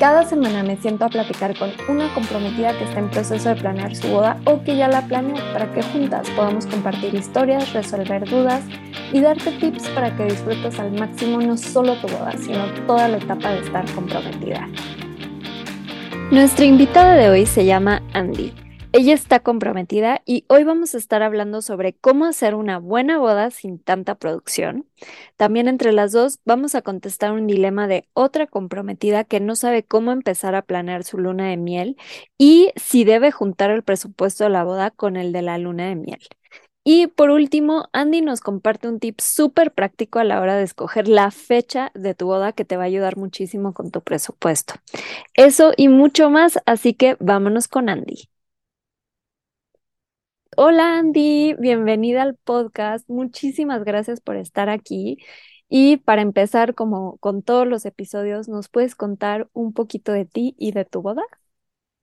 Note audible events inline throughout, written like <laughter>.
Cada semana me siento a platicar con una comprometida que está en proceso de planear su boda o que ya la planeó para que juntas podamos compartir historias, resolver dudas y darte tips para que disfrutes al máximo no solo tu boda, sino toda la etapa de estar comprometida. Nuestra invitada de hoy se llama Andy. Ella está comprometida y hoy vamos a estar hablando sobre cómo hacer una buena boda sin tanta producción. También entre las dos vamos a contestar un dilema de otra comprometida que no sabe cómo empezar a planear su luna de miel y si debe juntar el presupuesto de la boda con el de la luna de miel. Y por último, Andy nos comparte un tip súper práctico a la hora de escoger la fecha de tu boda que te va a ayudar muchísimo con tu presupuesto. Eso y mucho más, así que vámonos con Andy. Hola Andy, bienvenida al podcast. Muchísimas gracias por estar aquí. Y para empezar, como con todos los episodios, ¿nos puedes contar un poquito de ti y de tu boda?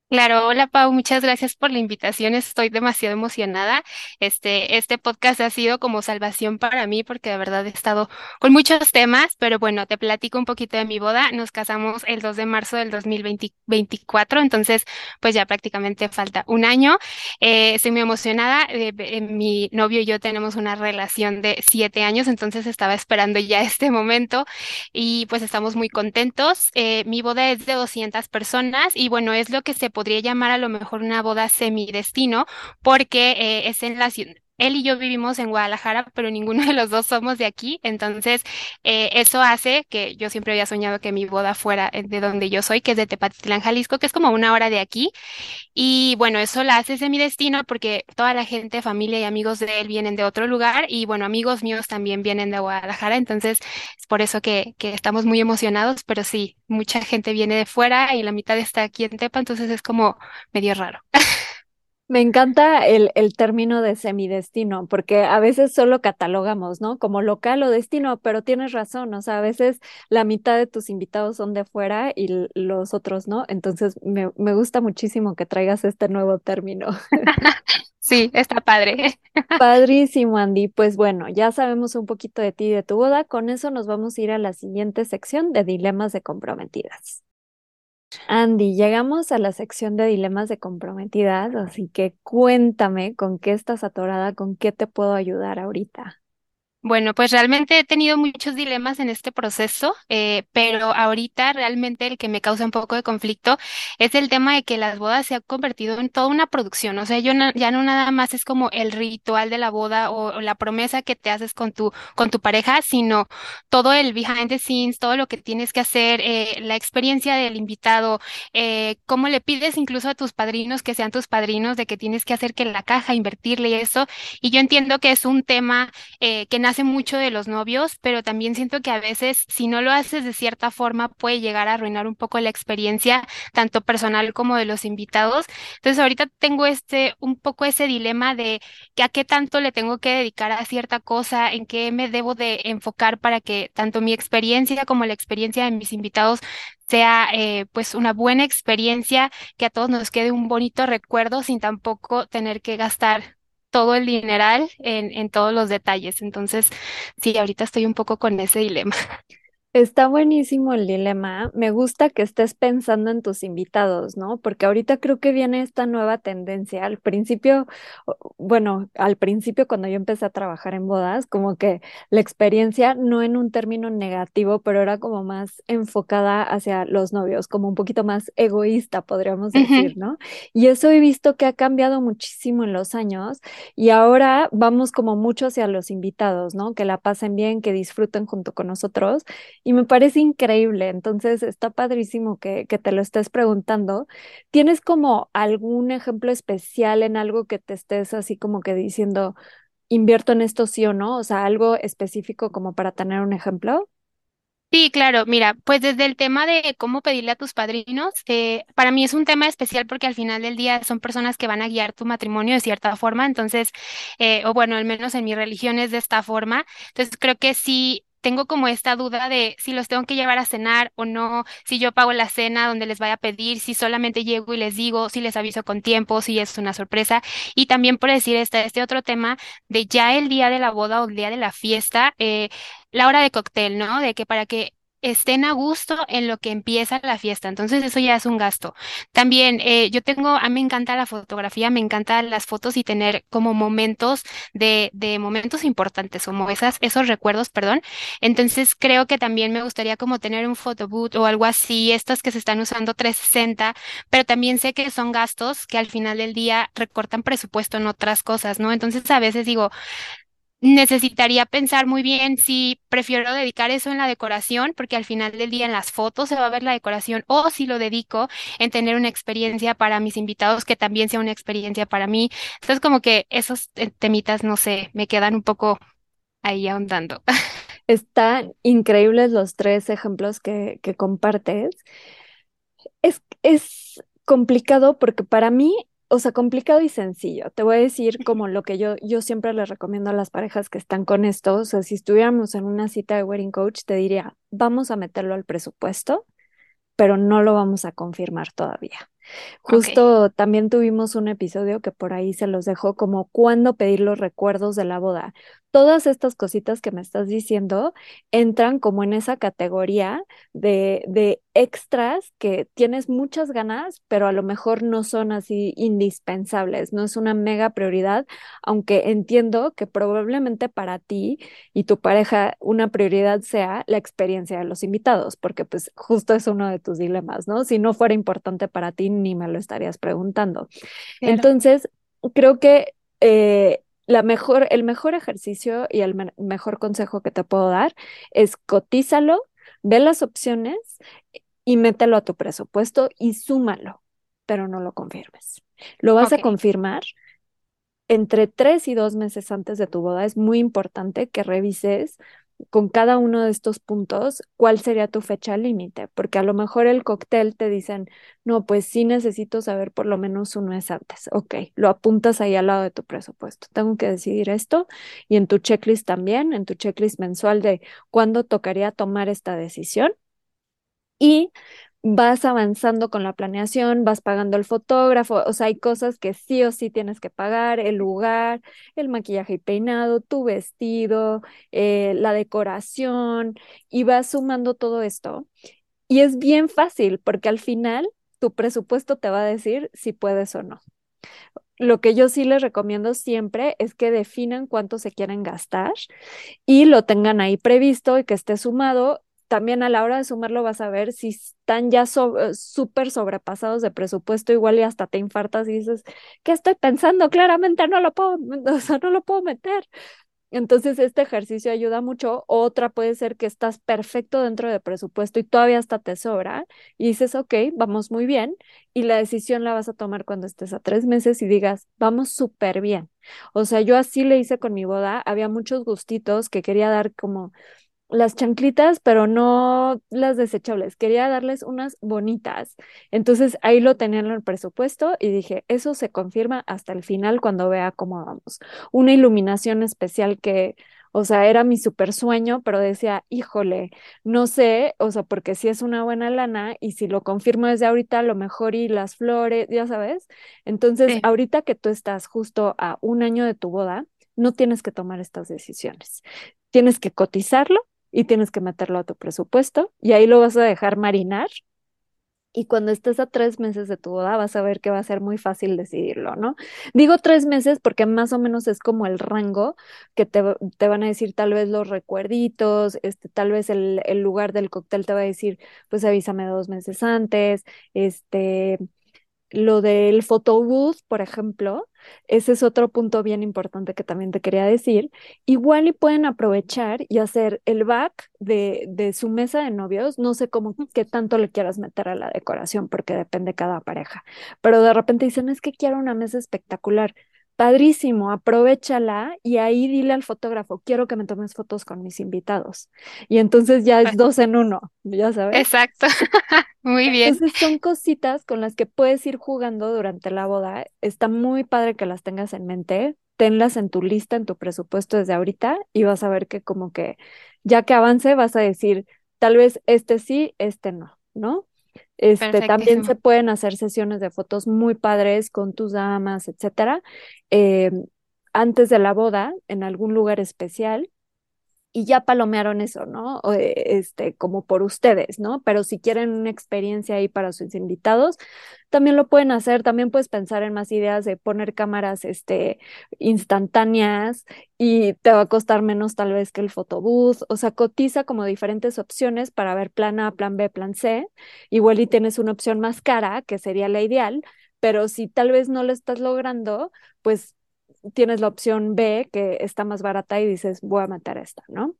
Claro, hola Pau, muchas gracias por la invitación. Estoy demasiado emocionada. Este, este podcast ha sido como salvación para mí porque de verdad he estado con muchos temas, pero bueno, te platico un poquito de mi boda. Nos casamos el 2 de marzo del 2024, entonces pues ya prácticamente falta un año. Eh, estoy muy emocionada. Eh, eh, mi novio y yo tenemos una relación de siete años, entonces estaba esperando ya <laughs> este momento y pues estamos muy contentos. mi boda es de 200 personas y bueno, es lo que se podría llamar a lo mejor una boda semidestino, porque eh, es en la ciudad. Él y yo vivimos en Guadalajara, pero ninguno de los dos somos de aquí, entonces eh, eso hace que yo siempre había soñado que mi boda fuera eh, de donde yo soy, que es de Tepatitlán, Jalisco, que es como una hora de aquí. Y bueno, eso la hace semidestino porque toda la gente, familia y amigos de él vienen de otro lugar y bueno, amigos míos también vienen de Guadalajara, entonces es por eso que, que estamos muy emocionados, pero sí, mucha gente viene de fuera y la mitad está aquí en Tepa, entonces es como medio raro. <laughs> Me encanta el, el, término de semidestino, porque a veces solo catalogamos, ¿no? Como local o destino, pero tienes razón, o sea, a veces la mitad de tus invitados son de fuera y los otros no. Entonces, me, me gusta muchísimo que traigas este nuevo término. <laughs> Sí, está padre. <laughs> Padrísimo, Andy. Pues bueno, ya sabemos un poquito de ti y de tu boda. Con eso nos vamos a ir a la siguiente sección de dilemas de comprometidas. Andy, llegamos a la sección de dilemas de comprometidas, así que cuéntame con qué estás atorada, con qué te puedo ayudar ahorita. Bueno, pues realmente he tenido muchos dilemas en este proceso, eh, pero ahorita realmente el que me causa un poco de conflicto es el tema de que las bodas se han convertido en toda una producción. O sea, yo ya no nada más es como el ritual de la boda o, la promesa que te haces con tu, con tu pareja, sino todo el behind the scenes, todo lo que tienes que hacer, eh, la experiencia del invitado, eh, cómo le pides incluso a tus padrinos que sean tus padrinos, de que tienes que hacer que la caja, invertirle y eso. Y yo entiendo que es un tema que nace mucho de los novios, pero también siento que a veces si no lo haces de cierta forma puede llegar a arruinar un poco la experiencia, tanto personal como de los invitados. Entonces ahorita tengo este, un poco ese dilema de que a qué tanto le tengo que dedicar a cierta cosa, en qué me debo de enfocar para que tanto mi experiencia como la experiencia de mis invitados sea eh, pues una buena experiencia, que a todos nos quede un bonito recuerdo sin tampoco tener que gastar todo el dineral en, en todos los detalles. Entonces, sí, ahorita estoy un poco con ese dilema. <laughs> Está buenísimo el dilema. Me gusta que estés pensando en tus invitados, ¿no? Porque ahorita creo que viene esta nueva tendencia. Al principio, bueno, al principio cuando yo empecé a trabajar en bodas, como que la experiencia, no en un término negativo, pero era como más enfocada hacia los novios, como un poquito más egoísta, podríamos decir, ¿no? Y eso he visto que ha cambiado muchísimo en los años y ahora vamos como mucho hacia los invitados, ¿no? Que la pasen bien, que disfruten junto con nosotros y me parece increíble. Entonces, está padrísimo que, que te lo estés preguntando. ¿Tienes como algún ejemplo especial en algo que te estés así como que diciendo, invierto en esto sí o no? O sea, algo específico como para tener un ejemplo. Sí, claro, mira, pues desde el tema de cómo pedirle a tus padrinos, eh, para mí es un tema especial porque al final del día son personas que van a guiar tu matrimonio de cierta forma, entonces, eh, o bueno, al menos en mi religión es de esta forma, entonces creo que sí tengo como esta duda de si los tengo que llevar a cenar o no, si yo pago la cena donde les vaya a pedir, si solamente llego y les digo, si les aviso con tiempo, si es una sorpresa. Y también por decir este, otro tema de ya el día de la boda o el día de la fiesta, eh, la hora de cóctel, ¿no? De que para que estén a gusto en lo que empieza la fiesta. Entonces eso ya es un gasto. También eh, yo tengo, a mí me encanta la fotografía, me encantan las fotos y tener como momentos de, de momentos importantes, como esas, esos recuerdos, perdón. Entonces creo que también me gustaría como tener un photoboot o algo así, estos que se están usando 360, pero también sé que son gastos que al final del día recortan presupuesto en otras cosas, ¿no? Entonces a veces digo, necesitaría pensar muy bien si prefiero dedicar eso en la decoración, porque al final del día en las fotos se va a ver la decoración, o si lo dedico en tener una experiencia para mis invitados que también sea una experiencia para mí. Entonces, como que esos temitas, no sé, me quedan un poco ahí ahondando. <laughs> Están increíbles los tres ejemplos que, que compartes. Es, es complicado porque para mí o sea, complicado y sencillo. Te voy a decir como lo que yo, yo siempre les recomiendo a las parejas que están con esto. O sea, si estuviéramos en una cita de wedding coach, te diría, vamos a meterlo al presupuesto, pero no lo vamos a confirmar todavía. Justo también tuvimos un episodio que por ahí se los dejó como cuándo pedir los recuerdos de la boda. Todas estas cositas que me estás diciendo entran como en esa categoría de, de extras que tienes muchas ganas, pero a lo mejor no son así indispensables, no es una mega prioridad, aunque entiendo que probablemente para ti y tu pareja una prioridad sea la experiencia de los invitados, porque pues justo es uno de tus dilemas, ¿no? Si no fuera importante para ti, ni me lo estarías preguntando. Entonces, creo que eh, la mejor, el mejor ejercicio y el mejor consejo que te puedo dar es cotízalo, ve las opciones y mételo a tu presupuesto y súmalo, pero no lo confirmes. Lo vas a confirmar entre tres y dos meses antes de tu boda. Es muy importante que revises con cada uno de estos puntos, ¿cuál sería tu fecha límite? Porque a lo mejor el cóctel te dicen, no, pues sí necesito saber por lo menos un mes antes. Ok, lo apuntas ahí al lado de tu presupuesto. Tengo que decidir esto y en tu checklist también, en tu checklist mensual de cuándo tocaría tomar esta decisión. Y vas avanzando con la planeación, vas pagando el fotógrafo, o sea, hay cosas que sí o sí tienes que pagar, el lugar, el maquillaje y peinado, tu vestido, eh, la decoración, y vas sumando todo esto. Y es bien fácil porque al final tu presupuesto te va a decir si puedes o no. Lo que yo sí les recomiendo siempre es que definan cuánto se quieren gastar y lo tengan ahí previsto y que esté sumado también a la hora de sumarlo vas a ver si están ya eh, súper sobrepasados de presupuesto, igual y hasta te infartas y dices, ¿qué estoy pensando? Claramente no lo puedo, <laughs> no lo puedo meter. Entonces, este ejercicio ayuda mucho. Otra puede ser que estás perfecto dentro de presupuesto y todavía hasta te sobra y dices, ok, vamos muy bien. Y la decisión la vas a tomar cuando estés a tres meses y digas, vamos súper bien. O sea, yo así le hice con mi boda. Había muchos gustitos que quería dar como las chanclitas, pero no las desechables. Quería darles unas bonitas. Entonces ahí lo tenían en el presupuesto y dije, eso se confirma hasta el final cuando vea cómo vamos. Una iluminación especial que, o sea, era mi super sueño, pero decía, híjole, no sé, o sea, porque si es una buena lana y si lo confirmo desde ahorita, lo mejor y las flores, ya sabes. Entonces, ahorita que tú estás justo a un año de tu boda, no tienes que tomar estas decisiones. Tienes que cotizarlo y tienes que meterlo a tu presupuesto y ahí lo vas a dejar marinar. Y cuando estés a tres meses de tu boda, vas a ver que va a ser muy fácil decidirlo, ¿no? Digo tres meses porque más o menos es como el rango que te, te van a decir tal vez los recuerditos, este, tal vez el, el lugar del cóctel te va a decir, pues avísame dos meses antes, este, lo del photobooth, por ejemplo, ese es otro punto bien importante que también te quería decir. Igual y pueden aprovechar y hacer el back de, de su mesa de novios. No sé cómo qué tanto le quieras meter a la decoración, porque depende cada pareja. Pero de repente dicen, es que quiero una mesa espectacular padrísimo, aprovechala y ahí dile al fotógrafo, quiero que me tomes fotos con mis invitados. Y entonces ya es dos en uno, ya sabes. Exacto, <laughs> muy bien. Entonces son cositas con las que puedes ir jugando durante la boda. Está muy padre que las tengas en mente, tenlas en tu lista, en tu presupuesto desde ahorita y vas a ver que como que ya que avance vas a decir, tal vez este sí, este no, ¿no? Este, también se pueden hacer sesiones de fotos muy padres con tus damas, etcétera, eh, antes de la boda en algún lugar especial y ya palomearon eso, ¿no? Este, como por ustedes, ¿no? Pero si quieren una experiencia ahí para sus invitados, también lo pueden hacer. También puedes pensar en más ideas de poner cámaras, este, instantáneas y te va a costar menos tal vez que el photobooth. O sea, cotiza como diferentes opciones para ver plan A, plan B, plan C. Igual y tienes una opción más cara, que sería la ideal, pero si tal vez no lo estás logrando, pues tienes la opción B que está más barata y dices, voy a matar esta, ¿no?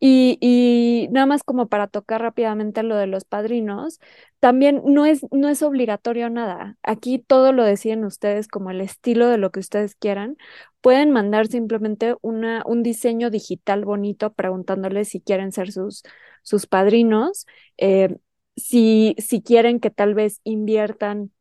Y, y, nada más como para tocar rápidamente lo de los padrinos, también no es, no es obligatorio nada. Aquí todo lo deciden ustedes como el estilo de lo que ustedes quieran. Pueden mandar simplemente una, un diseño digital bonito preguntándoles si quieren ser sus, sus padrinos, eh, si, si quieren que tal vez inviertan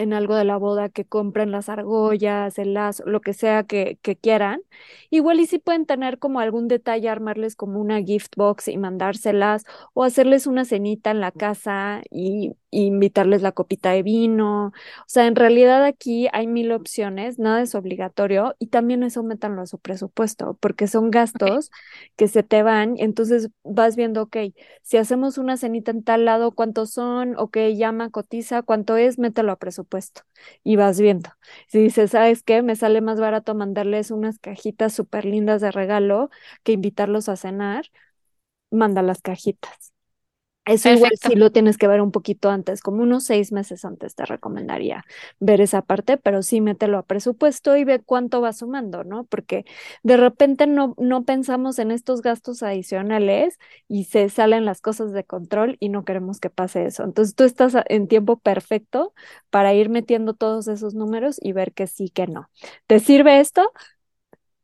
en algo de la boda, que compren las argollas, el lazo, lo que sea que, que quieran. Igual y si pueden tener como algún detalle, armarles como una gift box y mandárselas o hacerles una cenita en la casa y invitarles la copita de vino. O sea, en realidad aquí hay mil opciones, nada es obligatorio y también eso métanlo a su presupuesto, porque son gastos que se te van. Entonces vas viendo, ok, si hacemos una cenita en tal lado, ¿cuántos son? Ok, llama, cotiza, ¿cuánto es? Mételo a presupuesto y vas viendo. Si dices, ¿sabes qué? Me sale más barato mandarles unas cajitas súper lindas de regalo que invitarlos a cenar, manda las cajitas. Eso igual sí lo tienes que ver un poquito antes, como unos seis meses antes te recomendaría ver esa parte, pero sí mételo a presupuesto y ve cuánto va sumando, ¿no? Porque de repente no, no pensamos en estos gastos adicionales y se salen las cosas de control y no queremos que pase eso. Entonces tú estás en tiempo perfecto para ir metiendo todos esos números y ver que sí, que no. ¿Te sirve esto?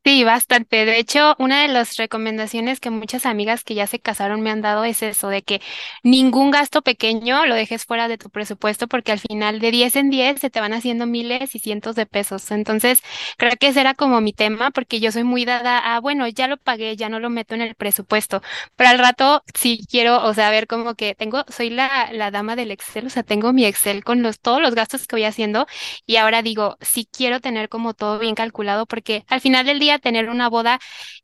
Sí, bastante. De hecho, una de las recomendaciones que muchas amigas que ya se casaron me han dado es eso, de que ningún gasto pequeño lo dejes fuera de tu presupuesto porque al final de 10 en 10 se te van haciendo miles y cientos de pesos. Entonces, creo que ese era como mi tema porque yo soy muy dada a, bueno, ya lo pagué, ya no lo meto en el presupuesto, pero al rato sí quiero, o sea, ver como que tengo, soy la, la dama del Excel, o sea, tengo mi Excel con los, todos los gastos que voy haciendo y ahora digo, sí quiero tener como todo bien calculado porque al final del día tener una boda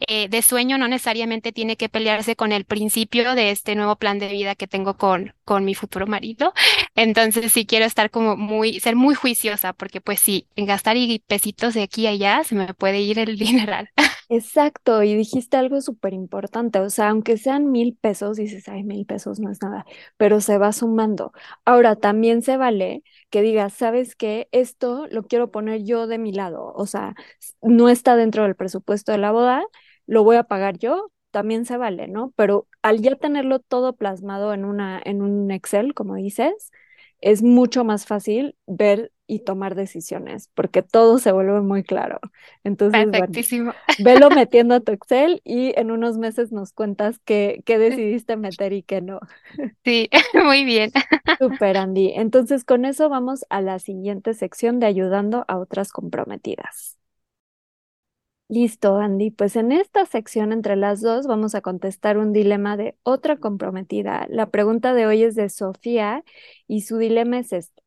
eh, de sueño no necesariamente tiene que pelearse con el principio de este nuevo plan de vida que tengo con, con mi futuro marido. Entonces sí quiero estar como muy, ser muy juiciosa, porque pues sí, en gastar y pesitos de aquí a allá se me puede ir el <laughs> dineral. Exacto, y dijiste algo súper importante, o sea, aunque sean mil pesos, dices, ay, mil pesos no es nada, pero se va sumando. Ahora, también se vale que digas, ¿sabes qué? Esto lo quiero poner yo de mi lado, o sea, no está dentro del presupuesto de la boda, lo voy a pagar yo, también se vale, ¿no? Pero al ya tenerlo todo plasmado en una, en un Excel, como dices, es mucho más fácil ver y tomar decisiones, porque todo se vuelve muy claro. Entonces, Perfectísimo. <laughs> velo metiendo a tu Excel y en unos meses nos cuentas qué, qué decidiste meter y qué no. <laughs> Sí, <laughs> muy bien. Super, Andy. Entonces, con eso vamos a la siguiente sección de ayudando a otras comprometidas. Listo, Andy. Pues en esta sección entre las dos vamos a contestar un dilema de otra comprometida. La pregunta de hoy es de Sofía y su dilema es este.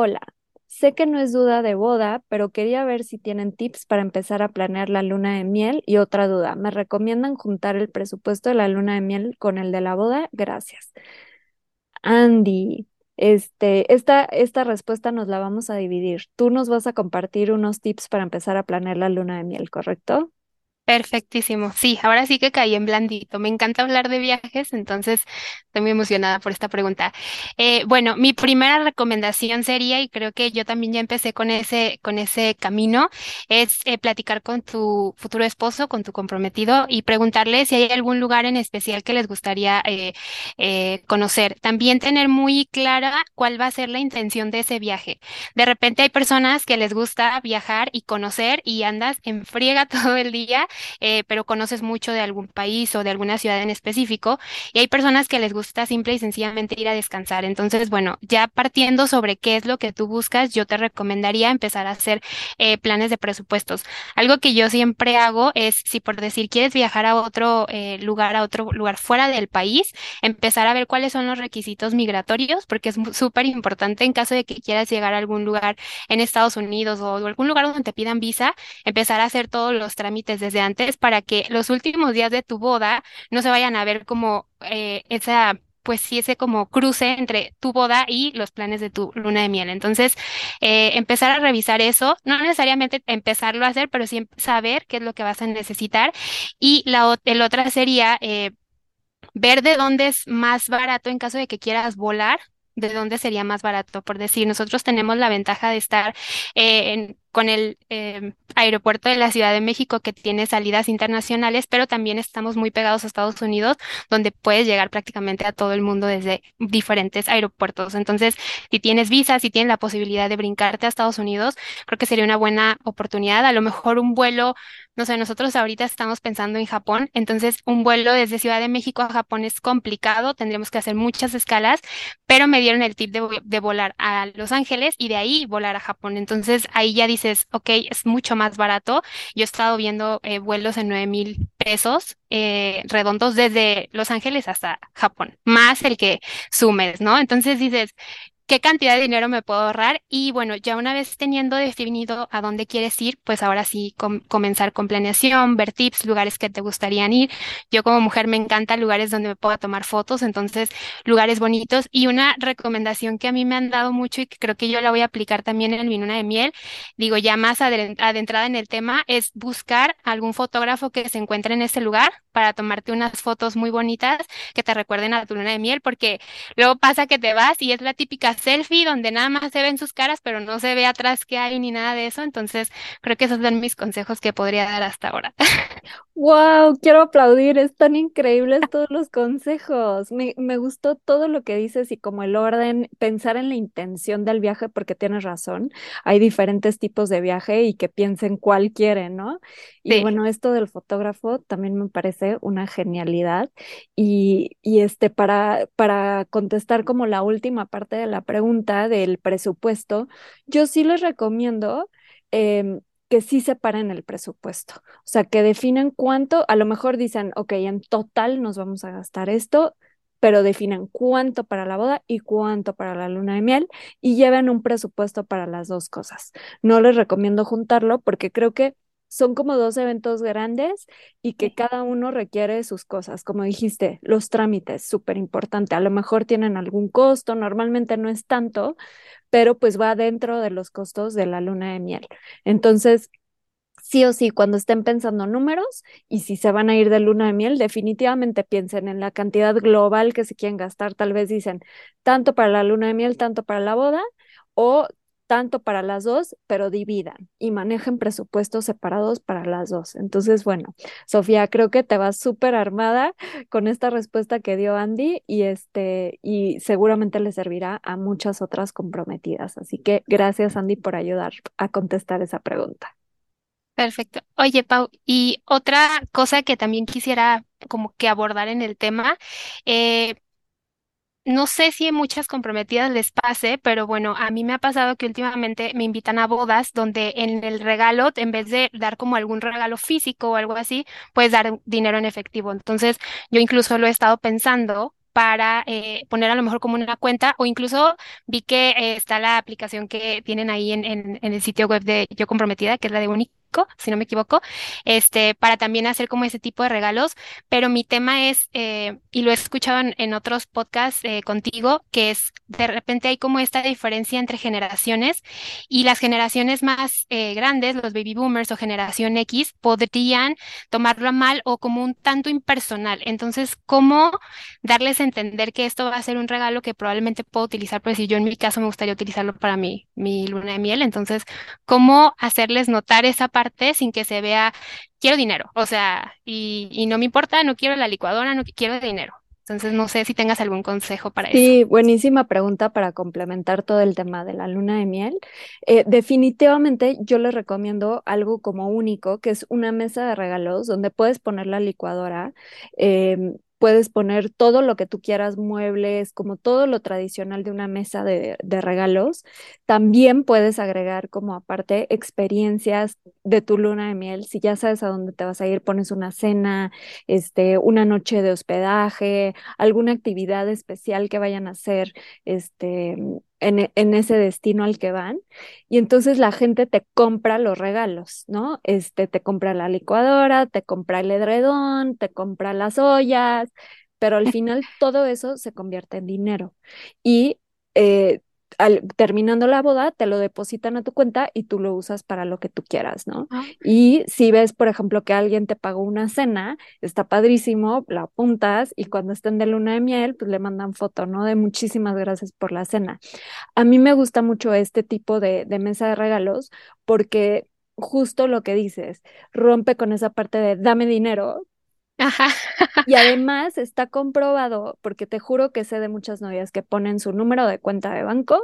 Hola, sé que no es duda de boda, pero quería ver si tienen tips para empezar a planear la luna de miel. Y otra duda, ¿me recomiendan juntar el presupuesto de la luna de miel con el de la boda? Gracias. Andy, este, esta, esta respuesta nos la vamos a dividir. Tú nos vas a compartir unos tips para empezar a planear la luna de miel, ¿correcto? Perfectísimo. Sí, ahora sí que caí en blandito. Me encanta hablar de viajes, entonces estoy muy emocionada por esta pregunta. Eh, bueno, mi primera recomendación sería, y creo que yo también ya empecé con ese, con ese camino, es eh, platicar con tu futuro esposo, con tu comprometido y preguntarle si hay algún lugar en especial que les gustaría eh, conocer. También tener muy clara cuál va a ser la intención de ese viaje. De repente hay personas que les gusta viajar y conocer y andas en friega <laughs> todo el día eh, pero conoces mucho de algún país o de alguna ciudad en específico. Y hay personas que les gusta simple y sencillamente ir a descansar. Entonces, bueno, ya partiendo sobre qué es lo que tú buscas, yo te recomendaría empezar a hacer eh, planes de presupuestos. Algo que yo siempre hago es, si por decir quieres viajar a otro eh, lugar, a otro lugar fuera del país, empezar a ver cuáles son los requisitos migratorios, porque es súper importante en caso de que quieras llegar a algún lugar en Estados Unidos o algún lugar donde te pidan visa, empezar a hacer todos los trámites desde antes para que los últimos días de tu boda no se vayan a ver como eh, esa pues sí ese como cruce entre tu boda y los planes de tu luna de miel. Entonces, eh, empezar a revisar eso, no necesariamente empezarlo a hacer, pero sí saber qué es lo que vas a necesitar. Y la, el otra sería eh, ver de dónde es más barato en caso de que quieras volar de dónde sería más barato. Por decir, nosotros tenemos la ventaja de estar eh, con el eh, aeropuerto de la Ciudad de México que tiene salidas internacionales, pero también estamos muy pegados a Estados Unidos, donde puedes llegar prácticamente a todo el mundo desde diferentes aeropuertos. Entonces, si tienes visa, si tienes la posibilidad de brincarte a Estados Unidos, creo que sería una buena oportunidad. A lo mejor un vuelo, no sé, nosotros ahorita estamos pensando en Japón, entonces un vuelo desde Ciudad de México a Japón es complicado, tendríamos que hacer muchas escalas, pero me dieron el tip de, de volar a Los Ángeles y de ahí volar a Japón. Entonces, ahí ya dices, ok, es mucho más barato. Yo he estado viendo eh, vuelos en 9 mil pesos eh, redondos desde Los Ángeles hasta Japón, más el que sumes, ¿no? Entonces dices, qué cantidad de dinero me puedo ahorrar y bueno, ya una vez teniendo definido a dónde quieres ir, pues ahora sí comenzar con planeación, ver tips, lugares que te gustarían ir. Yo como mujer me encanta lugares donde me pueda tomar fotos, entonces lugares bonitos y una recomendación que a mí me han dado mucho y que creo que yo la voy a aplicar también en mi luna de miel, digo ya más adentrada en el tema, es buscar algún fotógrafo que se encuentre en ese lugar para tomarte unas fotos muy bonitas que te recuerden a tu luna de miel, porque luego pasa que te vas y es la típica selfie donde nada más se ven sus caras, pero no se ve atrás qué hay ni nada de eso. Entonces, creo que esos son mis consejos que podría dar hasta ahora. <laughs> Wow, quiero aplaudir, están increíbles todos los consejos. Me, me gustó todo lo que dices y como el orden, pensar en la intención del viaje, porque tienes razón, hay diferentes tipos de viaje y que piensen cuál quieren, ¿no? Y bueno, esto del fotógrafo también me parece una genialidad. Y, y este, para, para contestar como la última parte de la pregunta del presupuesto, yo sí les recomiendo em, que sí separen el presupuesto, o sea, que definan cuánto, a lo mejor dicen, ok, en total nos vamos a gastar esto, pero definan cuánto para la boda y cuánto para la luna de miel y lleven un presupuesto para las dos cosas. No les recomiendo juntarlo porque creo que son como dos eventos grandes y que cada uno requiere sus cosas. Como dijiste, los trámites, súper importante. A lo mejor tienen algún costo, normalmente no es tanto, pero pues va dentro de los costos de la luna de miel. Entonces, sí o sí, cuando estén pensando números y si se van a ir de luna de miel, definitivamente piensen en la cantidad global que se quieren gastar. Tal vez dicen tanto para la luna de miel, tanto para la boda, o tanto para las dos, pero dividan y manejen presupuestos separados para las dos. Entonces, bueno, Sofía, creo que te vas súper armada con esta respuesta que dio Andy y este y seguramente le servirá a muchas otras comprometidas. Así que gracias Andy por ayudar a contestar esa pregunta. Perfecto. Oye, Pau, y otra cosa que también quisiera como que abordar en el tema, eh, no sé si a muchas comprometidas les pase, pero bueno, a mí me ha pasado que últimamente me invitan a bodas donde en el regalo, en vez de dar como algún regalo físico o algo así, puedes dar dinero en efectivo. Entonces, yo incluso lo he estado pensando para eh, poner a lo mejor como una cuenta o incluso vi que eh, está la aplicación que tienen ahí en, en, en, el sitio web de Yo Comprometida, que es la de Unique si no me equivoco, este, para también hacer como ese tipo de regalos, pero mi tema es, eh, y lo he escuchado en, otros podcasts eh, contigo, que es de repente hay como esta diferencia entre generaciones y las generaciones más eh, grandes, los baby boomers o generación X, podrían tomarlo a mal o como un tanto impersonal. Entonces, ¿cómo darles a entender que esto va a ser un regalo que probablemente puedo utilizar? Pues si yo en mi caso me gustaría utilizarlo para mi, mi luna de miel, entonces, ¿cómo hacerles notar esa parte parte sin que se vea, quiero dinero, o sea, y, no me importa, no quiero la licuadora, no quiero dinero. Entonces, no sé si tengas algún consejo para eso. Sí, buenísima pregunta para complementar todo el tema de la luna de miel. Eh, definitivamente yo les recomiendo algo como único, que es una mesa de regalos donde puedes poner la licuadora. Em, puedes poner todo lo que tú quieras, muebles, como todo lo tradicional de una mesa de, regalos. También puedes agregar como aparte experiencias de tu luna de miel. Si ya sabes a dónde te vas a ir, pones una cena, este, una noche de hospedaje, alguna actividad especial que vayan a hacer, este, en, en, ese destino al que van. Y entonces la gente te compra los regalos, ¿no? Este, te compra la licuadora, te compra el edredón, te compra las ollas, pero al final todo eso se convierte en dinero. Y eh, terminando la boda, te lo depositan a tu cuenta y tú lo usas para lo que tú quieras, ¿no? Ah. Y si ves, por ejemplo, que alguien te pagó una cena, está padrísimo, la apuntas y cuando estén de luna de miel, pues le mandan foto, ¿no? De muchísimas gracias por la cena. A mí me gusta mucho este tipo de, de mesa de regalos porque justo lo que dices, rompe con esa parte de dame dinero, Ajá. Y además está comprobado, porque te juro que sé de muchas novias que ponen su número de cuenta de banco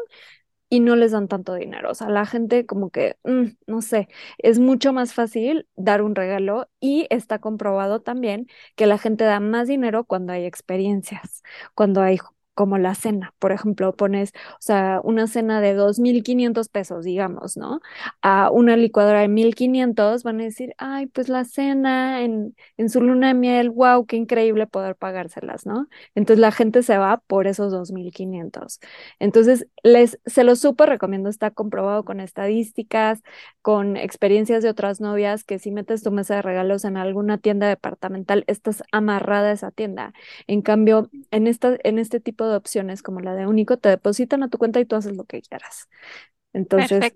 y no les dan tanto dinero. O sea, la gente como que, mm, no sé, es mucho más fácil dar un regalo y está comprobado también que la gente da más dinero cuando hay experiencias, cuando hay como la cena. Por ejemplo, pones, o sea, una cena de 2.500 pesos, digamos, ¿no? A una licuadora de 1.500 van a decir, ay, pues la cena en, su luna de miel, wow, qué increíble poder pagárselas, ¿no? Entonces la gente se va por esos 2.500. Entonces, les, se lo súper recomiendo, está comprobado con estadísticas, con experiencias de otras novias, que si metes tu mesa de regalos en alguna tienda departamental, estás amarrada esa tienda. En cambio, en, esta, en este tipo de opciones como la de único, te depositan a tu cuenta y tú haces lo que quieras. Entonces,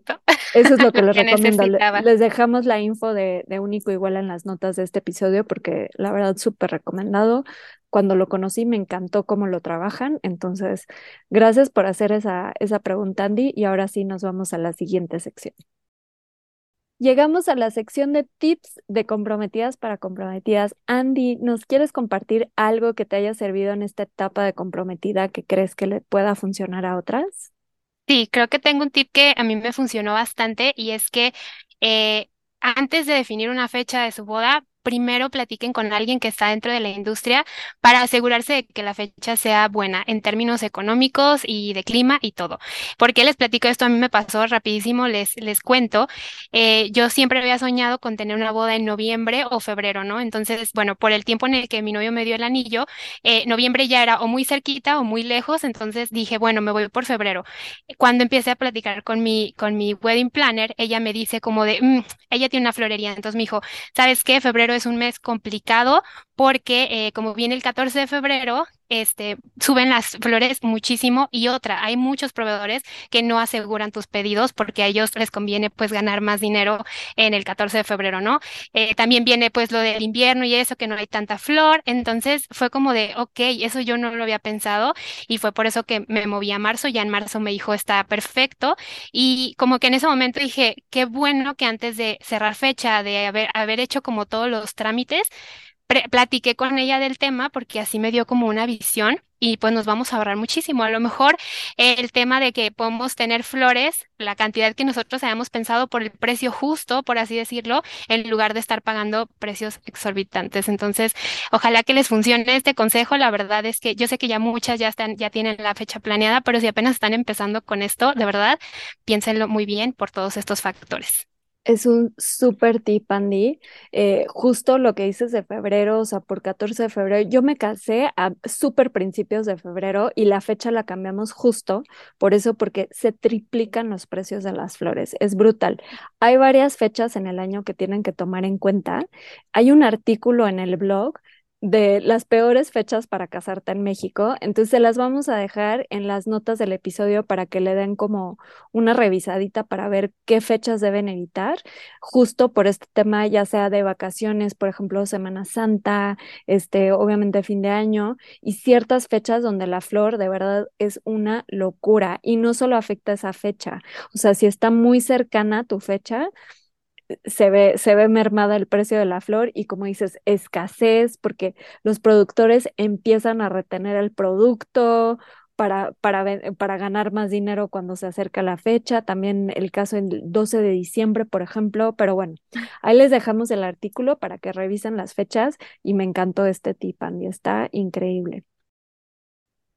eso es lo que <laughs> les recomiendo. Les dejamos la info de, de, Único igual en las notas de este episodio porque la verdad súper recomendado. Cuando lo conocí me encantó cómo lo trabajan. Entonces, gracias por hacer esa, esa pregunta, Andy. Y ahora sí nos vamos a la siguiente sección. Llegamos a la sección de tips de comprometidas para comprometidas. Andy, ¿nos quieres compartir algo que te haya servido en esta etapa de comprometida que crees que le pueda funcionar a otras? Sí, creo que tengo un tip que a mí me funcionó bastante y es que eh, antes de definir una fecha de su boda, primero platiquen con alguien que está dentro de la industria para asegurarse de que la fecha sea buena en términos económicos y de clima y todo. ¿Por qué les platico esto? A mí me pasó rapidísimo, les, les cuento. Eh, yo siempre había soñado con tener una boda en noviembre o febrero, ¿no? Entonces, bueno, por el tiempo en el que mi novio me dio el anillo, eh, noviembre ya era o muy cerquita o muy lejos, entonces dije, bueno, me voy por febrero. Cuando empecé a platicar con mi, con mi wedding planner, ella me dice como de, mm, ella tiene una florería, entonces me dijo, ¿sabes qué? Febrero es un mes complicado porque eh, como viene el 14 de febrero, este, suben las flores muchísimo y otra, hay muchos proveedores que no aseguran tus pedidos porque a ellos les conviene pues ganar más dinero en el 14 de febrero, ¿no? Eh, también viene pues lo del invierno y eso, que no hay tanta flor, entonces fue como de, ok, eso yo no lo había pensado y fue por eso que me moví a marzo, ya en marzo me dijo está perfecto y como que en ese momento dije, qué bueno que antes de cerrar fecha, de haber, haber hecho como todos los trámites, platiqué con ella del tema porque así me dio como una visión y pues nos vamos a ahorrar muchísimo. A lo mejor el tema de que podemos tener flores, la cantidad que nosotros habíamos pensado por el precio justo, por así decirlo, en lugar de estar pagando precios exorbitantes. Entonces, ojalá que les funcione este consejo. La verdad es que yo sé que ya muchas ya están, ya tienen la fecha planeada, pero si apenas están empezando con esto, de verdad, piénsenlo muy bien por todos estos factores. Es un súper tip, Andy. Eh, justo lo que dices de febrero, o sea, por 14 de febrero, yo me casé a súper principios de febrero y la fecha la cambiamos justo por eso, porque se triplican los precios de las flores. Es brutal. Hay varias fechas en el año que tienen que tomar en cuenta. Hay un artículo en el blog de las peores fechas para casarte en México. Entonces se las vamos a dejar en las notas del episodio para que le den como una revisadita para ver qué fechas deben evitar, justo por este tema, ya sea de vacaciones, por ejemplo, Semana Santa, este, obviamente fin de año, y ciertas fechas donde la flor de verdad es una locura y no solo afecta esa fecha, o sea, si está muy cercana a tu fecha, se ve, se ve mermada el precio de la flor y como dices, escasez, porque los productores empiezan a retener el producto para, para, para ganar más dinero cuando se acerca la fecha. También el caso el 12 de diciembre, por ejemplo. Pero bueno, ahí les dejamos el artículo para que revisen las fechas y me encantó este tip, Andy. Está increíble.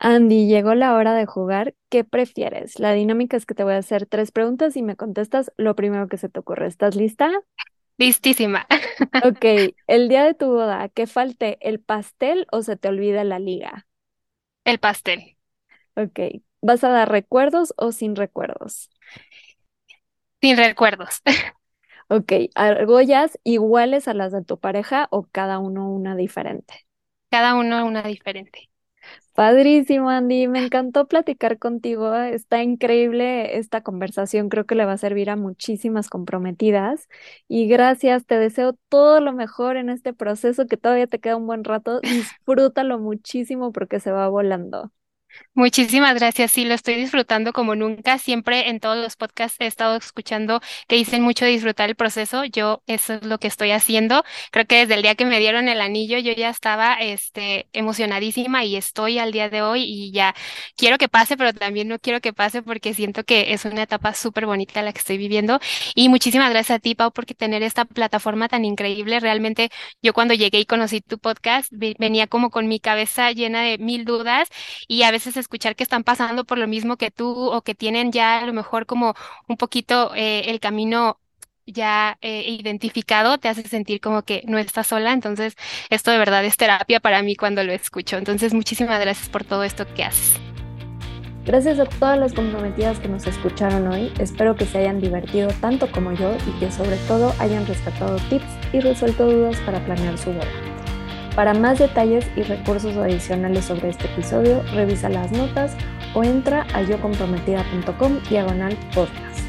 Andy, llegó la hora de jugar. ¿Qué prefieres? La dinámica es que te voy a hacer tres preguntas y me contestas lo primero que se te ocurre. ¿Estás lista? Listísima. Ok, <laughs> el día de tu boda, ¿qué falte el pastel o se te olvida la liga? El pastel. Ok, ¿vas a dar recuerdos o sin recuerdos? Sin recuerdos. <laughs> Ok, ¿argollas iguales a las de tu pareja o cada uno una diferente? Cada uno una diferente. Padrísimo, Andy. Me encantó platicar contigo. Está increíble esta conversación. Creo que le va a servir a muchísimas comprometidas. Y gracias, te deseo todo lo mejor en este proceso que todavía te queda un buen rato. Disfrútalo muchísimo porque se va volando. Muchísimas gracias. Sí, lo estoy disfrutando como nunca. Siempre en todos los podcasts he estado escuchando que dicen mucho disfrutar el proceso. Yo eso es lo que estoy haciendo. Creo que desde el día que me dieron el anillo yo ya estaba este, emocionadísima y estoy al día de hoy y ya quiero que pase, pero también no quiero que pase porque siento que es una etapa súper bonita la que estoy viviendo. Y muchísimas gracias a ti, Pau, por tener esta plataforma tan increíble. Realmente yo cuando llegué y conocí tu podcast venía como con mi cabeza llena de mil dudas y a veces escuchar que están pasando por lo mismo que tú o que tienen ya a lo mejor como un poquito eh, el camino ya eh, identificado, te hace sentir como que no estás sola. Entonces, esto de verdad es terapia para mí cuando lo escucho. Entonces, muchísimas gracias por todo esto que haces. Gracias a todas las comprometidas que nos escucharon hoy. Espero que se hayan divertido tanto como yo y que sobre todo hayan rescatado tips y resuelto dudas para planear su boda. Para más detalles y recursos adicionales sobre este episodio, revisa las notas o entra a yocomprometida.com diagonal podcast.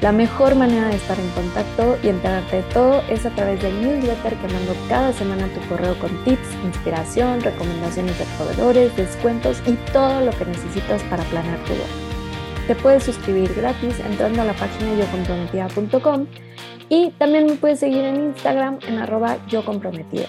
La mejor manera de estar en contacto y enterarte de todo es a través del newsletter que mando cada semana tu correo con tips, inspiración, recomendaciones de proveedores, descuentos y todo lo que necesitas para planear tu boda. Te puedes suscribir gratis entrando a la página yocomprometida.com y también me puedes seguir en Instagram en arroba yocomprometida.